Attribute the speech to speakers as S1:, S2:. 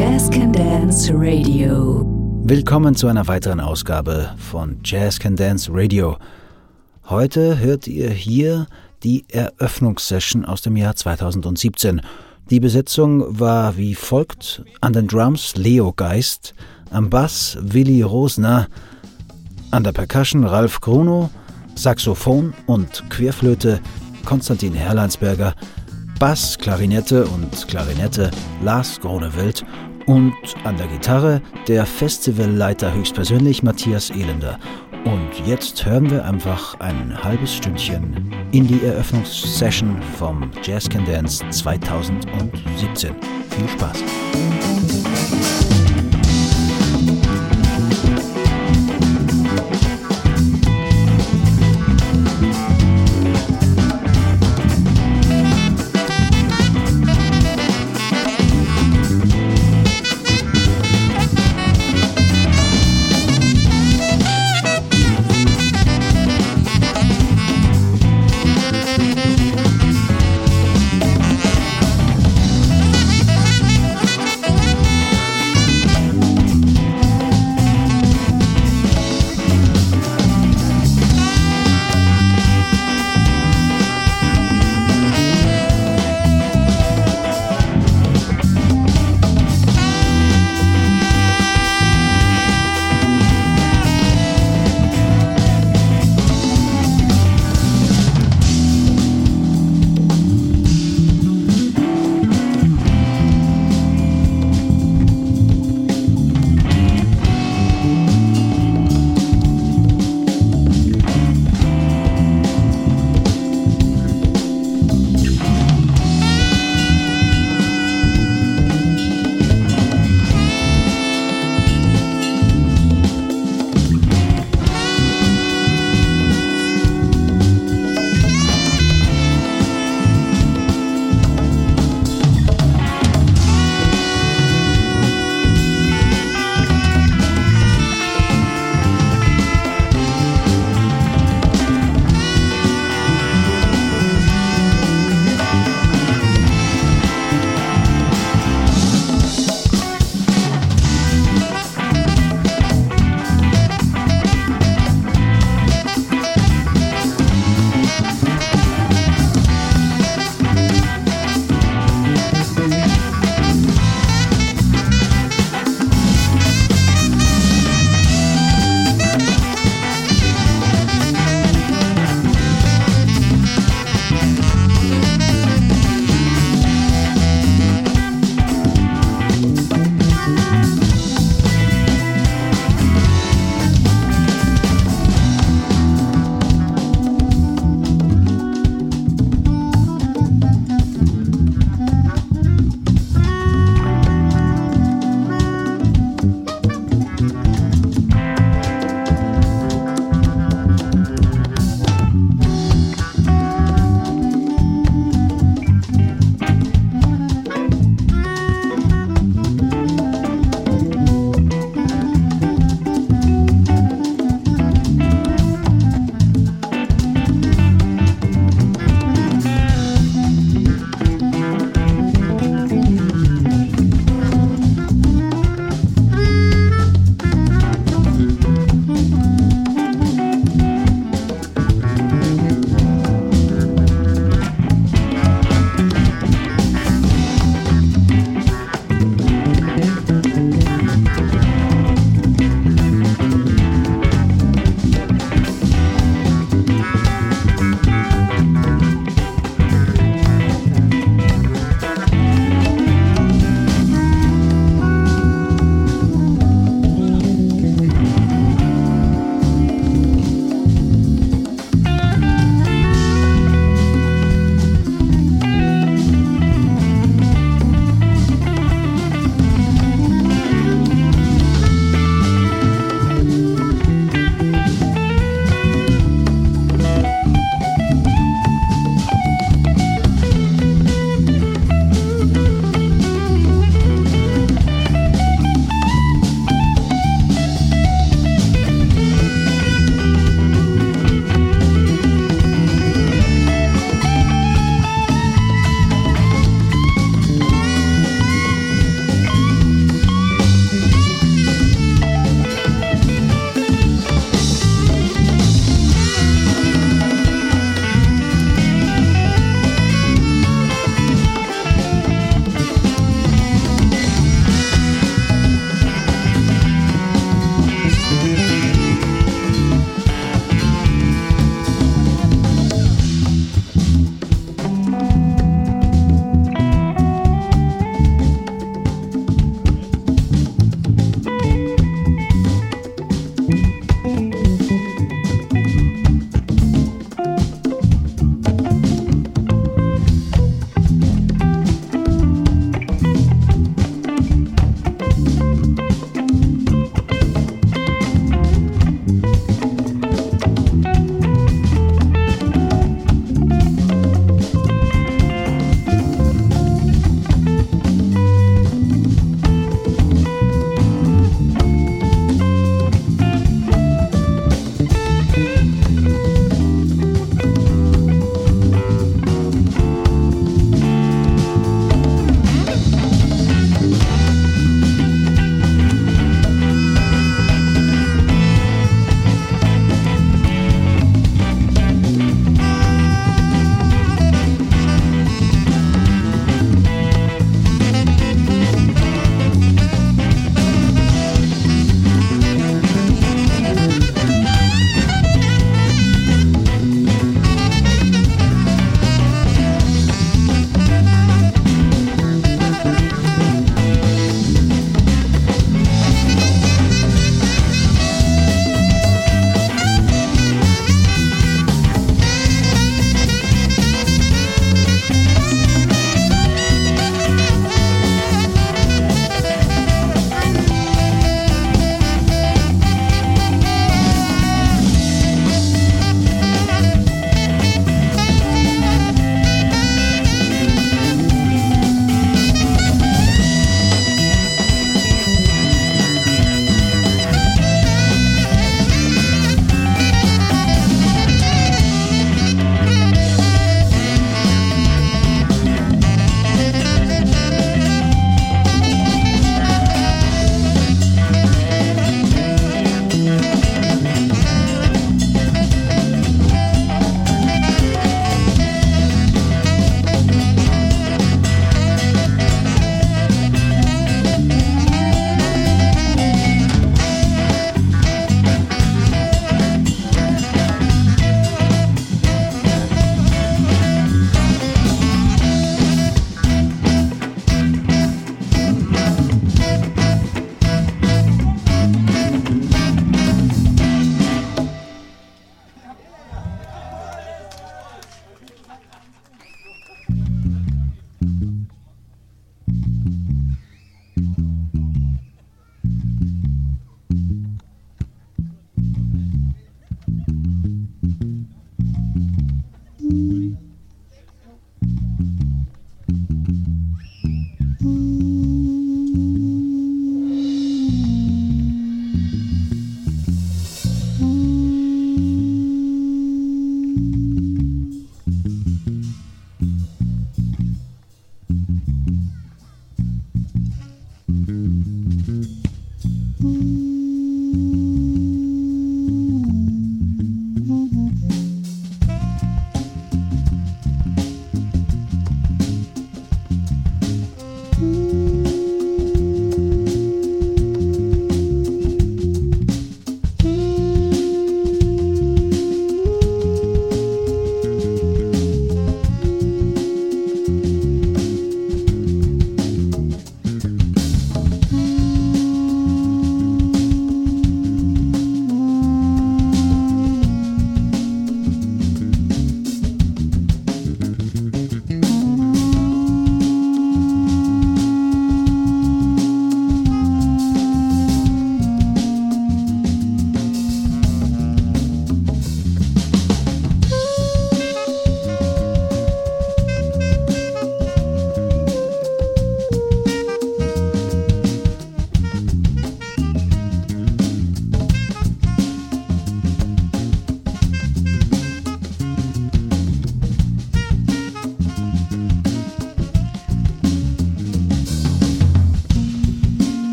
S1: Jazz Can Dance Radio.
S2: Willkommen zu einer weiteren Ausgabe von Jazz Can Dance Radio. Heute hört ihr hier die Eröffnungssession aus dem Jahr 2017. Die Besetzung war wie folgt: an den Drums Leo Geist, am Bass Willi Rosner, an der Percussion Ralf Gruno, Saxophon und Querflöte Konstantin Herleinsberger, Bass, Klarinette und Klarinette Lars Gronewelt und an der Gitarre der Festivalleiter höchstpersönlich Matthias Elender. Und jetzt hören wir einfach ein halbes Stündchen in die Eröffnungssession vom Jazz Can Dance 2017. Viel Spaß!